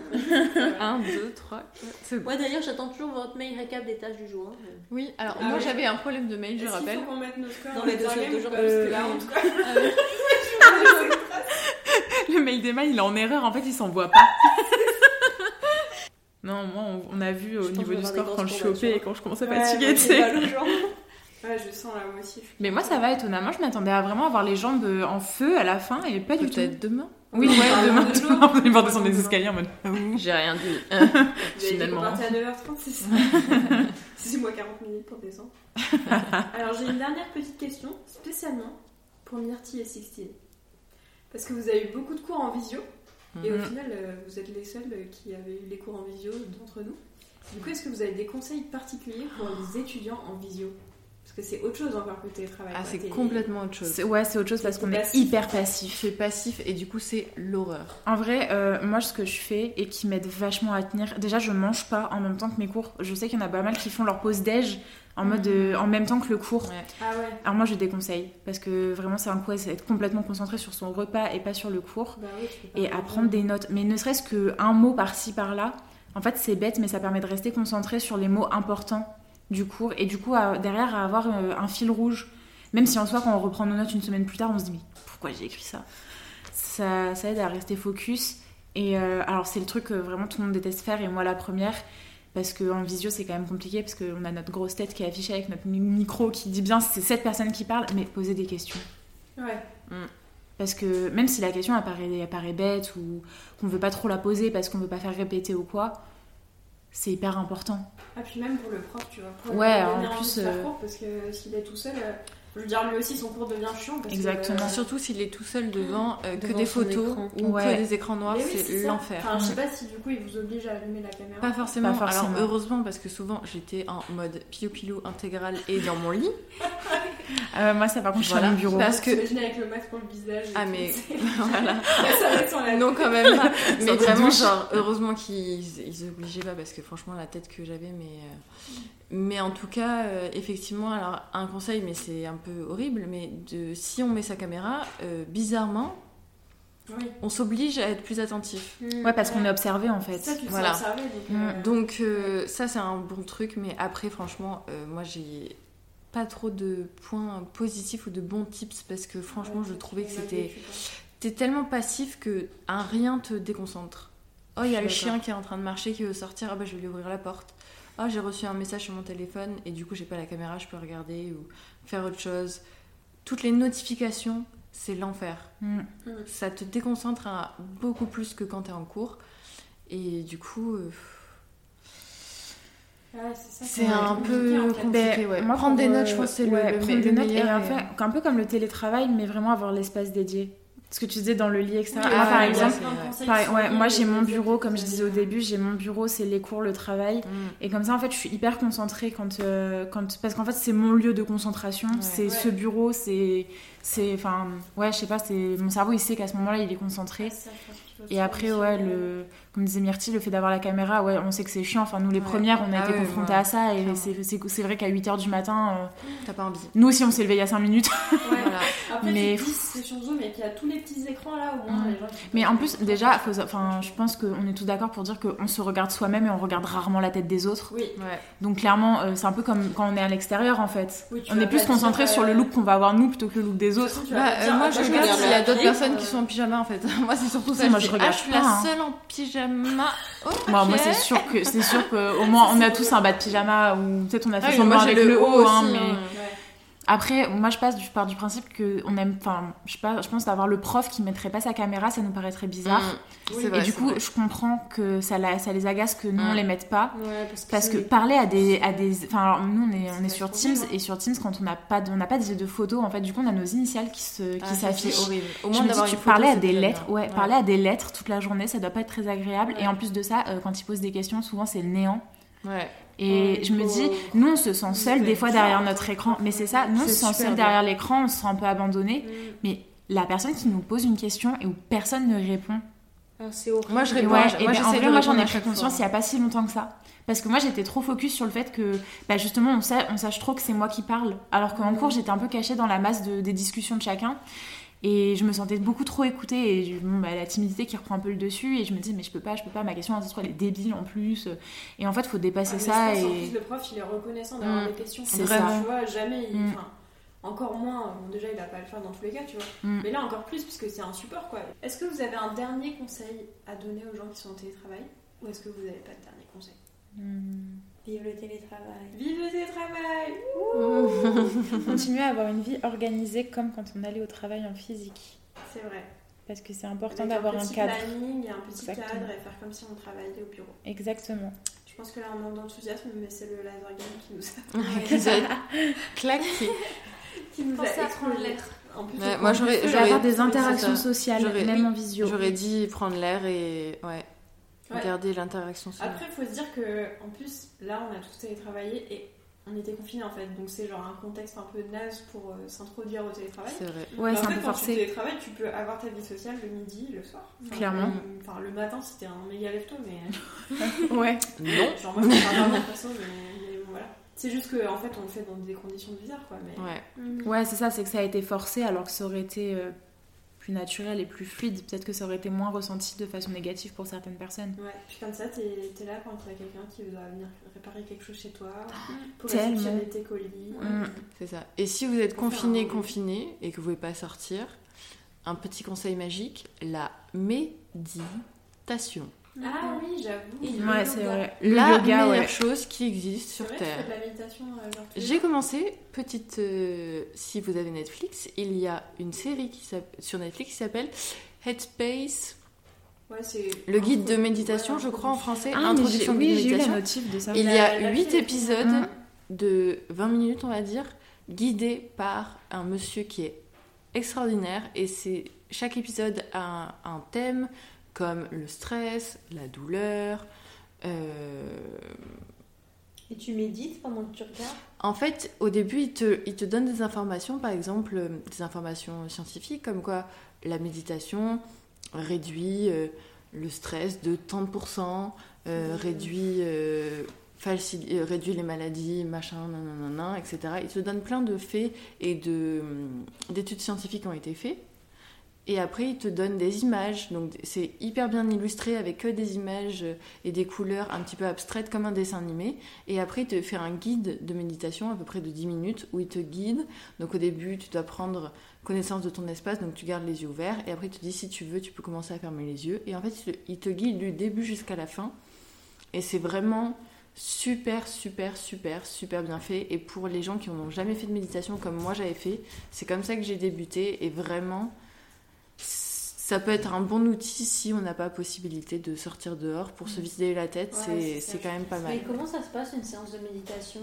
1, 2, 3, 4, c'est bon. Ouais, d'ailleurs, j'attends toujours votre mail récap des tâches du jour. hein. Oui, alors Ah moi ouais. j'avais un problème de mail, je Est-ce qu'il rappelle. faut qu'on mette nos scores Dans les deux choses de euh, là, en tout cas, Ah. [laughs] Le mail d'Emma, il est en erreur, en fait, il s'envoie pas. [laughs] non, moi, on, on a vu au Je niveau du score quand je suis OP et quand je commence à Ouais, fatiguer, tu sais. Ouais, je sens là, moi aussi. Mais moi, ça va étonnamment, je m'attendais à vraiment avoir les jambes euh, en feu à la fin et pas du tout. Peut-être demain. Oui, ouais, Ah, demain, de demain, on est descendre des escaliers en mode. ah oui. J'ai rien dit. [laughs] Vous avez dit Finalement. qu'on partait à 9h30, c'est ça C'est moi 40 minutes pour descendre. [laughs] Alors j'ai une dernière petite question, spécialement pour Myrtille et Sixtine. Parce que vous avez eu beaucoup de cours en visio. Et au Mhm. final, euh, vous êtes les seuls euh, qui avaient eu les cours en visio d'entre nous. Du coup, est-ce que vous avez des conseils particuliers pour les étudiants en visio? Parce que c'est autre chose encore que le télétravail. Ah, c'est complètement autre chose. C'est- Ouais, c'est autre chose parce C'est qu'on est hyper passif. C'est passif et du coup, c'est l'horreur. En vrai, euh, moi, ce que je fais et qui m'aide vachement à tenir, déjà, je mange pas en même temps que mes cours. Je sais qu'il y en a pas mal qui font leur pause déj en mode euh, en même temps que le cours. Ouais. Ah ouais. Alors moi, je déconseille parce que vraiment, c'est un coup, c'est être complètement concentré sur son repas et pas sur le cours Bah oui, et à prendre des notes. Mais ne serait-ce que un mot par-ci par-là. En fait, c'est bête, mais ça permet de rester concentré sur les mots importants du cours et du coup, à- derrière, à avoir euh, un fil rouge. Même si en soi, quand on reprend nos notes une semaine plus tard, on se dit mais pourquoi j'ai écrit ça? Ça, ça aide à rester focus. Et euh, alors, c'est le truc que vraiment tout le monde déteste faire, et moi la première, parce qu'en visio, c'est quand même compliqué, parce qu'on a notre grosse tête qui est affichée avec notre mi- micro qui dit bien c'est cette personne qui parle, mais poser des questions. Ouais. Parce que même si la question apparaît, apparaît bête ou qu'on veut pas trop la poser parce qu'on veut pas faire répéter ou quoi, c'est hyper important. Ah, puis même pour le prof, tu vois. Pour Ouais, en plus, euh, cours, parce que s'il est tout seul, euh, je veux dire, lui aussi, son cours devient chiant. Parce Exactement. Que, euh, Surtout s'il est tout seul devant, euh, que des photos écran. ou Ouais. que des écrans noirs, oui, c'est l'enfer. Enfin, je sais pas si du coup il vous oblige à allumer la caméra. Pas forcément. Pas forcément. Alors heureusement parce que souvent j'étais en mode pilou pilou intégral et dans mon lit. [laughs] Euh, moi, ça par contre, je suis Voilà. à mon bureau. Parce que avec le masque pour le visage. ah mais [laughs] [laughs] voilà. ça Non quand même pas. [laughs] mais vraiment douche. genre heureusement qu'ils ils obligeaient pas parce que franchement la tête que j'avais mais euh, mais en tout cas euh, effectivement alors un conseil mais c'est un peu horrible mais de si on met sa caméra euh, bizarrement Oui. on s'oblige à être plus attentif. Ouais, parce qu'on est observé en fait. Ça, tu Voilà. observé. Donc, Mm. euh, Donc euh, ça c'est un bon truc, mais après franchement, euh, moi j'ai pas trop de points positifs ou de bons tips parce que franchement ouais, je trouvais que c'était t'es tellement passif que un rien te déconcentre. Oh il y a le chien qui est en train de marcher qui veut sortir, ah bah je vais lui ouvrir la porte. Oh j'ai reçu un message sur mon téléphone et du coup j'ai pas la caméra, je peux regarder ou faire autre chose. Toutes les notifications, c'est l'enfer. Mm. Ça te déconcentre à beaucoup plus que quand t'es en cours. Et du coup, euh, Ouais, c'est un peu compliqué. ouais. Prendre des notes, je pense, c'est le- ouais, le prendre des le notes meilleur et en et- fait, un peu comme le télétravail, mais vraiment avoir l'espace dédié. Ce que tu disais dans le lit, etc. Oui, moi, ah, par ouais, exemple, ouais, moi j'ai mon bureau, comme je disais au début, j'ai mon bureau, c'est les cours, le travail. Mm. Et comme ça, en fait, je suis hyper concentrée quand, euh, quand parce qu'en fait, c'est mon lieu de concentration, c'est Ouais. ce bureau, c'est, c'est, enfin, ouais, je sais pas, c'est mon cerveau, il sait qu'à ce moment-là, il est concentré. ça, Et après, ouais, le, comme disait Myrtille, le fait d'avoir la caméra, ouais, on sait que c'est chiant. Enfin, nous, les Ouais. premières, on a Ah été ouais, confrontés ouais, à ça. Et clairement. c'est, vrai qu'à 8h du matin, euh, T'as pas envie. nous aussi, on s'est levé il y a 5 minutes. Ouais. Voilà. [laughs] Après, Mais- c'est sur Zoom et qu'il y a tous les petits écrans là où les gens. Mais en plus, déjà, faut, enfin, je pense qu'on est tous d'accord pour dire qu'on se regarde soi-même et on regarde rarement la tête des autres. Oui. Ouais. Donc, clairement, euh, c'est un peu comme quand on est à l'extérieur, en fait. Oui, On est plus concentré sur le euh, look qu'on va avoir nous plutôt que le look des autres. Bah, euh, moi, ah, je regarde s'il y a d'autres personnes qui sont en pyjama en fait. [laughs] moi, c'est surtout ça. Moi, je je dis, regarde ah, je suis la hein. seule en pyjama. Oh, Bon, moi, c'est sûr que c'est sûr que au moins on a tous un bas de pyjama ou peut-être on a Ah fait semblant moi, j'ai avec le, haut, hein, aussi, mais hein. Ouais. Après, moi je passe du, pars du principe que on aime, enfin, je pense d'avoir le prof qui mettrait pas sa caméra, ça nous paraîtrait bizarre. Mm. Oui. C'est vrai, et du coup, vrai. je comprends que ça, la- ça les agace que nous on Mm. les mette pas. Ouais, parce que, Parce que c'est- parler à des, à des, enfin, alors, nous on est, on est sur Teams et sur Teams quand on n'a pas, de, on n'a pas de, de photos, en fait, du coup on a nos initiales qui se, qui Ah, s'affichent. horrible. Au Je moins me d'avoir dis, tu parlais à des lettres, bien. ouais, parler à des lettres toute la journée, ça doit pas être très agréable. Ouais. Et en plus de ça, euh, quand ils posent des questions, souvent c'est le néant. Ouais. Et je me dis, nous on se sent seul des fois derrière notre écran, mais c'est ça, nous on se sent seul derrière l'écran, on se sent un peu abandonné. Mm. Mais la personne qui nous pose une question et où personne ne répond, Ah, c'est horrible. Moi, je et réponds. ouais, moi, et ben, en vrai, moi j'en ai pris conscience il fois. y a pas si longtemps que ça. Parce que moi j'étais trop focus sur le fait que bah, justement on, sa- on sache trop que c'est moi qui parle. Alors qu'en Mhm. cours j'étais un peu cachée dans la masse de- des discussions de chacun. Et je me sentais beaucoup trop écoutée et bon, bah, la timidité qui reprend un peu le dessus. Et je me dis, mais je peux pas, je peux pas, ma question elle est débile en plus. Et en fait, faut dépasser Ah, ça. En Et... plus, le prof, il est reconnaissant d'avoir Mm. des questions. C'est ça. Tu vois, jamais. il- Mm. enfin, encore moins. Bon, déjà, il va pas le faire dans tous les cas, tu vois. Mm. Mais là, encore plus, parce que c'est un support, quoi. Est-ce que vous avez un dernier conseil à donner aux gens qui sont en télétravail Ou est-ce que vous n'avez pas de dernier conseil? Hmm. Vive le télétravail. Vive le télétravail [laughs] Continuer à avoir une vie organisée comme quand on allait au travail en physique. C'est vrai. Parce que c'est important d'avoir un petit cadre. planning et un petit Exactement. cadre et faire comme si on travaillait au bureau. Exactement. Je pense que là, on manque d'enthousiasme, mais c'est le laser game qui nous a, [laughs] Qui nous a claqué. [laughs] qui nous Pensez a à prendre l'air. En plus, Ouais, moi, j'aurais- avoir des interactions sociales, même en visio. J'aurais dit prendre l'air et ouais, Ouais. garder l'interaction sociale. Après, il faut se dire que, en plus, là, on a tous télétravaillé et on était confinés en fait. Donc, c'est genre un contexte un peu naze pour euh, s'introduire au télétravail. C'est vrai. Ouais, c'est un fait, peu quand tu forcé. télétravailles, tu peux avoir ta vie sociale le midi, le soir. Enfin, Clairement. Enfin, le matin, si t'es un méga lève-tôt, mais. [laughs] Ouais. Non. Genre, moi, je peux pas perso, mais, mais bon, voilà. C'est juste qu'en en fait, on le fait dans des conditions bizarres, quoi. Mais... Ouais. Ouais, c'est ça, c'est que ça a été forcé alors que ça aurait été euh, plus naturel et plus fluide. Peut-être que ça aurait été moins ressenti de façon négative pour certaines personnes. Ouais, puis comme ça, t'es es là quand t'as quelqu'un qui doit venir réparer quelque chose chez toi, [gasps] pour Tellement. réceptionner tes colis. Mm. C'est ça. Et si vous êtes confiné, confiné et que vous pouvez pas sortir, un petit conseil magique la méditation. Ah oui, j'avoue. Et Ouais, c'est vrai. Le la yoga, meilleure ouais. chose qui existe sur vrai, Terre. euh, J'ai commencé, petite. euh, si vous avez Netflix, il y a une série qui sur Netflix qui s'appelle Headspace, Ouais, c'est le guide de méditation, ouais, je crois en français, Ah, introduction de oui, j'ai eu la méditation. notif de ça. Il y a la 8 fille, elle- épisodes Mhm. de 20 minutes, on va dire, guidés par un monsieur qui est extraordinaire. Et c'est chaque épisode a un, un thème comme le stress, la douleur. euh, Et tu médites pendant que tu regardes? En fait, au début, il te, il te donne des informations, par exemple, euh, des informations scientifiques, comme quoi la méditation réduit euh, le stress de tant de pourcents, euh, Mhm. réduit, réduit les maladies, machin, nanana, etc. Il te donne plein de faits et de, hum, d'études scientifiques qui ont été faits. Et après, il te donne des images. Donc, c'est hyper bien illustré avec des images et des couleurs un petit peu abstraites comme un dessin animé. Et après, il te fait un guide de méditation à peu près de 10 minutes où il te guide. Donc au début, tu dois prendre connaissance de ton espace, donc tu gardes les yeux ouverts. Et après, il te dit si tu veux, tu peux commencer à fermer les yeux. Et en fait, il te guide du début jusqu'à la fin. Et c'est vraiment super, super, super, super bien fait. Et pour les gens qui n'ont jamais fait de méditation comme moi j'avais fait, c'est comme ça que j'ai débuté. Et vraiment, ça peut être un bon outil si on n'a pas possibilité de sortir dehors pour se vider la tête. Ouais, c'est c'est ça, c'est quand même pas mal. Mais comment ça se passe une séance de méditation?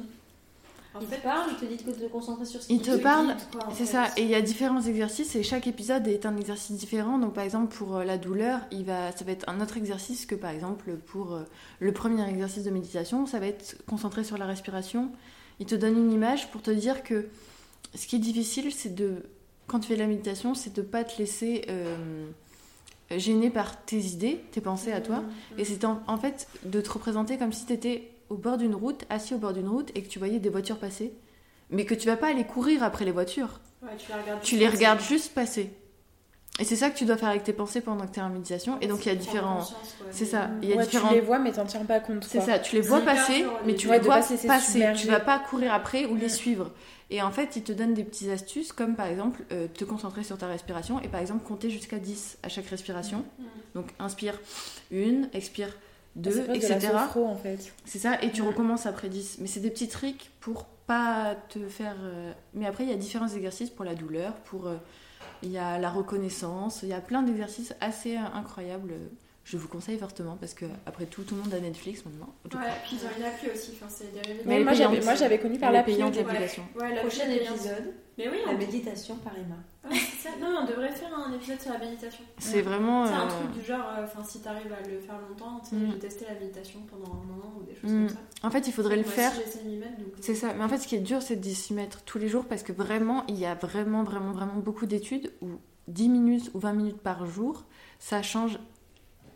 En Il fait, te parle, il te dit de te concentrer sur ce Il qu'il te dit. parle, C'est fait. ça, et il y a différents exercices et chaque épisode est un exercice différent. Donc par exemple pour euh, la douleur, il va, ça va être un autre exercice que par exemple pour euh, le premier exercice de méditation, ça va être concentré sur la respiration. Il te donne une image pour te dire que ce qui est difficile, c'est de, quand tu fais de la méditation, c'est de pas te laisser euh, gêner par tes idées, tes pensées à toi. Mhm. Et c'est en, en fait de te représenter comme si tu étais au bord d'une route, assis au bord d'une route et que tu voyais des voitures passer. Mais que tu vas pas aller courir après les voitures. Ouais, tu les regardes. Tu juste les passer. regardes juste passer. Et c'est ça que tu dois faire avec tes pensées pendant que tu es en méditation. Et donc il y a différents. C'est ça. Il y a Ouais, différents. tu les vois, mais t'en tiens pas compte. C'est ça, tu les vois passer, mais tu les vois passer. submerger. Tu vas pas courir après ou les suivre. Et en fait, ils te donnent des petites astuces, comme par exemple euh, te concentrer sur ta respiration et par exemple compter jusqu'à 10 à chaque respiration. Mm. Donc inspire une, expire Ah, c'est deux, etc. sophro, en fait. C'est ça, et tu Ouais. recommences après 10. Mais c'est des petits tricks pour pas te faire. euh, Mais après, il y a différents exercices pour la douleur, pour. euh, Il y a la reconnaissance, il y a plein d'exercices assez incroyables. Je vous conseille fortement parce que, après tout, tout le monde a Netflix maintenant. Ouais, crois. puis ils ont une appli aussi. Enfin, c'est des Mais moi, j'avais, connu par l'appli. payante, l'application. Ouais, l'appli Prochain épisode, Mais oui, la on... méditation par Emma. ouais, c'est ça. Non, on devrait faire un épisode sur la méditation. C'est vraiment. C'est un euh, truc du genre, euh, enfin, si t'arrives à le faire longtemps, tu sais, Mm. j'ai testé la méditation pendant un an ou des choses Mm. comme ça. En fait, il faudrait le faire. donc, euh, C'est ça, mais en fait ce qui est dur c'est de s'y mettre tous les jours parce que vraiment il y a vraiment vraiment vraiment beaucoup d'études où 10 minutes ou 20 minutes par jour ça change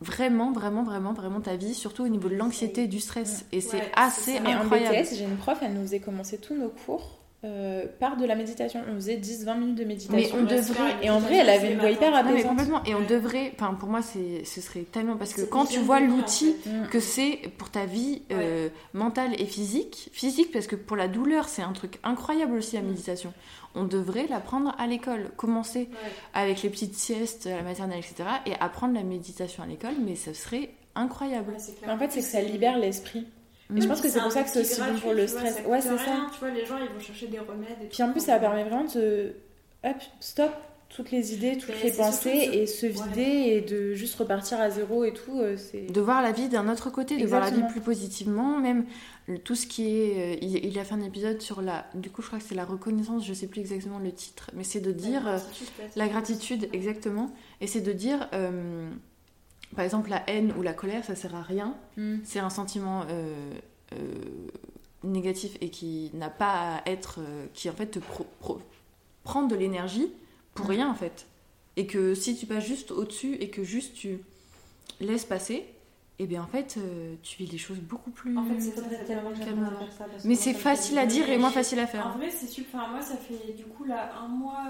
vraiment vraiment vraiment vraiment ta vie surtout au niveau de l'anxiété et du stress et c'est Ouais, assez c'est. Mais en incroyable. BTS, j'ai une prof, elle nous faisait commencer tous nos cours euh, par de la méditation. On faisait 10-20 minutes de méditation. Mais on devrait- Et en vrai, elle avait une voix hyper Non, apaisante. complètement et on Ouais. devrait enfin pour moi c'est ce serait tellement parce que quand tu vois en l'outil fait. Mm. que c'est pour ta vie euh, mentale et physique. Physique parce que pour la douleur, c'est un truc incroyable aussi la Mm. méditation. On devrait l'apprendre à l'école. Commencer Ouais. avec les petites siestes à la maternelle, etc. et apprendre la méditation à l'école, mais ça serait incroyable. Ouais, en fait, c'est que ça libère l'esprit. Et je pense que c'est pour ça que c'est aussi bon pour le vois, stress. ça Ouais, c'est ça. Tu vois, les gens, ils vont chercher des remèdes. Et Puis en plus, ça permet vraiment de. Hop, stop. toutes les idées, toutes les pensées ce- et se vider et de juste repartir à zéro et tout. euh, c'est de voir la vie d'un autre côté, de voir la vie plus positivement, même le- tout ce qui est. euh, il, a fait un épisode sur la. Du coup, je crois que c'est la reconnaissance, je sais plus exactement le titre, mais c'est de dire. euh, La gratitude, exactement. Et c'est de dire, euh, par exemple, la haine ou la colère, ça sert à rien. Mm. C'est un sentiment euh, euh, négatif et qui n'a pas à être. euh, qui en fait te pro- de l'énergie pour Mm. rien en fait. Et que si tu passes juste au-dessus et que juste tu laisses passer, et bien en fait, tu vis les choses beaucoup plus. En fait, c'est ça, tellement parce Mais c'est facile à dire et moins facile à En faire. vrai, c'est super. Moi, ça fait du coup là un mois.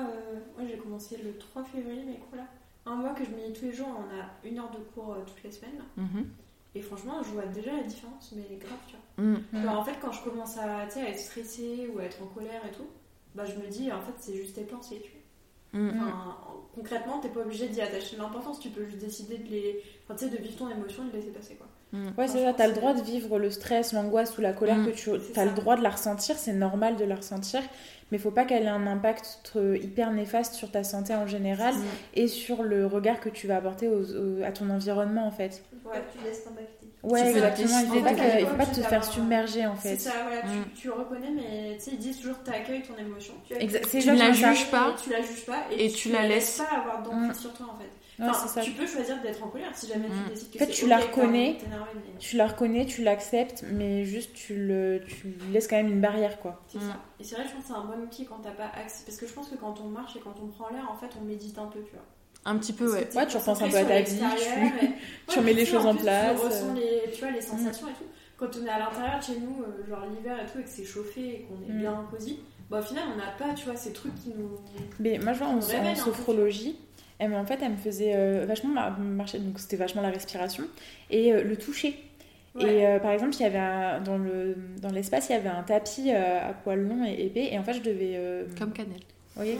Moi, j'ai commencé le 3 février, mes cours là. Un mois que je me dis tous les jours, on a une heure de cours euh, toutes les semaines. Mhm. Et franchement, je vois déjà la différence, mais grave, tu vois. Mm. Mm. Genre, en fait, quand je commence à, être stressée ou à être en colère et tout, bah, je me dis, en fait, c'est juste tes pensées, tu vois. Mm. Enfin, concrètement, t'es pas obligé d'y attacher l'importance, tu peux juste décider de les. Enfin, tu sais, de vivre ton émotion et de laisser passer, quoi. Mm. Ouais, c'est ça, t'as le droit de vivre le stress, l'angoisse ou la colère Mm. que tu C'est as le droit de la ressentir, c'est normal de la ressentir, mais faut pas qu'elle ait un impact euh, hyper néfaste sur ta santé en général Mm. et sur le regard que tu vas apporter aux- aux- à ton environnement en fait. Ouais. Tu laisses t'impacter. Ouais, Tu exactement, il faut pas, que- il faut pas te faire submerger en C'est fait. ça, voilà, Mm. tu, tu le reconnais, mais tu sais, ils disent toujours que t'accueilles ton émotion. Tu c'est Tu ne la juges pas. Et tu la juges pas Et tu la laisses. pas avoir d'emprise Mm. sur toi en fait. Ouais, Enfin, c'est ça. tu peux choisir d'être en colère si jamais Mm. tu décides que En fait, tu la reconnais. Tu la reconnais, tu l'acceptes, mais juste tu, le, tu laisses quand même une barrière quoi. C'est Mm. ça. Et c'est vrai, je pense que c'est un bon outil quand t'as pas accès. Parce que je pense que quand on marche et quand on prend l'air, en fait, on médite un peu, tu vois. Un petit peu, ouais. Ouais, tu repenses un peu à ta vie, tu- et- [laughs] tu Ouais, remets les choses en place, Tu ressens euh. les, tu vois, les sensations et tout. Quand on est à l'intérieur de chez nous, euh, genre l'hiver et tout, et que c'est chauffé et qu'on est Mm. bien cosy, bah au final, on n'a pas, tu vois, ces trucs qui nous. Mais moi, je vois en, en sophrologie, elle, en fait, elle me faisait euh, vachement mar- marcher, donc c'était vachement la respiration et euh, le toucher. Ouais. Et euh, par exemple, il y avait un- dans le dans l'espace, il y avait un tapis euh, à poils longs et épais, et en fait, je devais. euh, Comme Canel. voyez,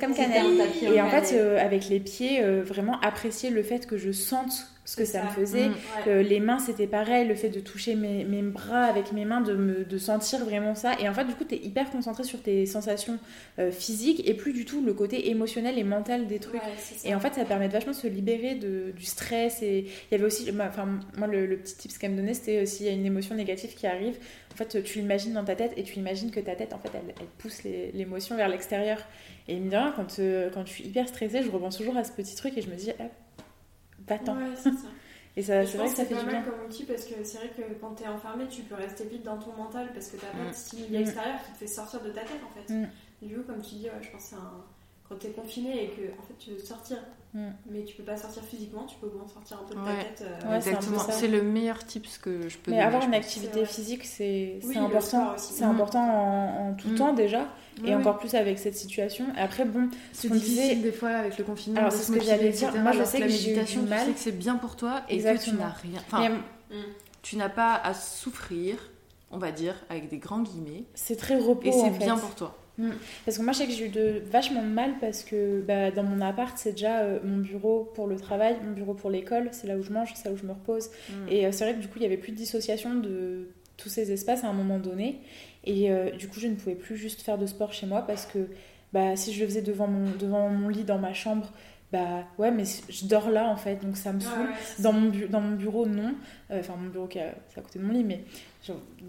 comme tapis Et en fait, euh, avec les pieds, euh, vraiment apprécier le fait que je sente ce que ça, me faisait. Mm. Ouais. Euh, les mains, c'était pareil, le fait de toucher mes, mes bras avec mes mains, de, me, de sentir vraiment ça. Et en fait, du coup, tu es hyper concentré sur tes sensations euh, physiques et plus du tout le côté émotionnel et mental des trucs. Ouais. Et en fait, ça permet de vachement se libérer de, du stress. Et il y avait aussi, enfin, moi, le, le petit tips qu'elle me donnait, c'était s'il y a une émotion négative qui arrive, en fait, tu l'imagines dans ta tête et tu imagines que ta tête, en fait, elle, elle pousse l'émotion vers l'extérieur. Et mine de rien, quand, euh, quand je suis hyper stressée, je repense toujours à ce petit truc et je me dis, va-t'en. Ouais, c'est ça. [laughs] Et ça, Et c'est je vrai pense que ça c'est fait pas du mal bien. comme outil parce que c'est vrai que quand t'es enfermé, tu peux rester vite dans ton mental parce que t'as pas Mm. de stimuli Mm. extérieur qui te fait sortir de ta tête en fait. Mm. Du coup, comme tu dis, ouais, je pense que c'est un. Quand t'es confiné et que en fait tu veux sortir, Mm. mais tu peux pas sortir physiquement, tu peux au moins sortir un peu de Ouais. ta tête. euh, Ouais, Exactement. C'est le meilleur tips que je peux Mais donner, avoir je une pense. activité physique, c'est Oui, important. C'est Mm. important en, en tout Mm. temps déjà, Oui, et oui. encore plus avec cette situation. Et après, bon, C'est difficile disait- des fois avec le confinement. Alors, c'est se ce que j'allais dire. Moi, je sais la que eu méditation, du tu mal. sais que c'est bien pour toi et que tu n'as rien. Enfin, mais tu n'as pas à souffrir, on va dire, avec des grands guillemets. c'est très repos Et c'est bien pour toi. Parce que moi, je sais que j'ai eu de, vachement de mal parce que bah, dans mon appart, c'est déjà euh, mon bureau pour le travail, mon bureau pour l'école, c'est là où je mange, c'est là où je me repose. Mm. Et euh, c'est vrai que du coup, il y avait plus de dissociation de tous ces espaces à un moment donné. Et euh, du coup, je ne pouvais plus juste faire de sport chez moi parce que bah, si je le faisais devant mon, devant mon lit dans ma chambre, bah ouais, mais je dors là en fait, donc ça me saoule. ouais, Dans mon, bu- dans mon bureau, non. Enfin, mon bureau qui est à, à côté de mon lit, mais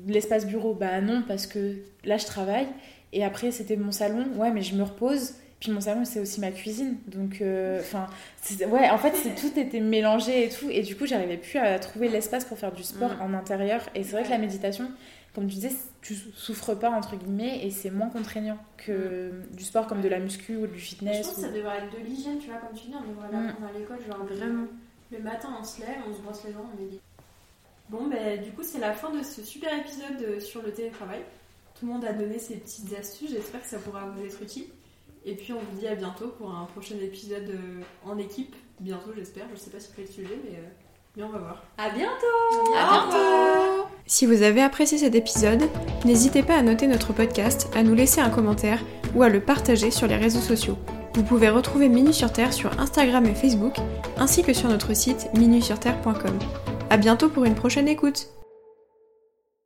l'espace bureau, bah non, parce que là, je travaille. Et après, c'était mon salon. Ouais, mais je me repose. Puis mon salon, c'est aussi ma cuisine. Donc, euh, enfin, ouais, en fait, [laughs] tout était mélangé et tout. Et du coup, j'arrivais plus à trouver l'espace pour faire du sport Mm. en intérieur. Et c'est vrai que la méditation, comme tu disais, tu souffres pas, entre guillemets, et c'est moins contraignant que du sport comme de la muscu ou du Mais Je fitness. pense que ça devrait être de l'hygiène, tu vois, comme tu dis, on devrait Mm. l'apprendre à l'école, genre Vraiment. Le matin, on se lève, on se brosse les dents, on médite. Bon, ben du coup, c'est la fin de ce super épisode euh, sur le télétravail. Tout le monde a donné ses petites astuces, j'espère que ça pourra vous être utile. Et puis, on vous dit à bientôt pour un prochain épisode euh, en équipe. Bientôt, j'espère. Je sais pas sur quel sujet, mais, mais on va voir. À bientôt À bientôt Si vous avez apprécié cet épisode, n'hésitez pas à noter notre podcast, à nous laisser un commentaire ou à le partager sur les réseaux sociaux. Vous pouvez retrouver Minu sur Terre sur Instagram et Facebook, ainsi que sur notre site minusurterre.com. À bientôt pour une prochaine écoute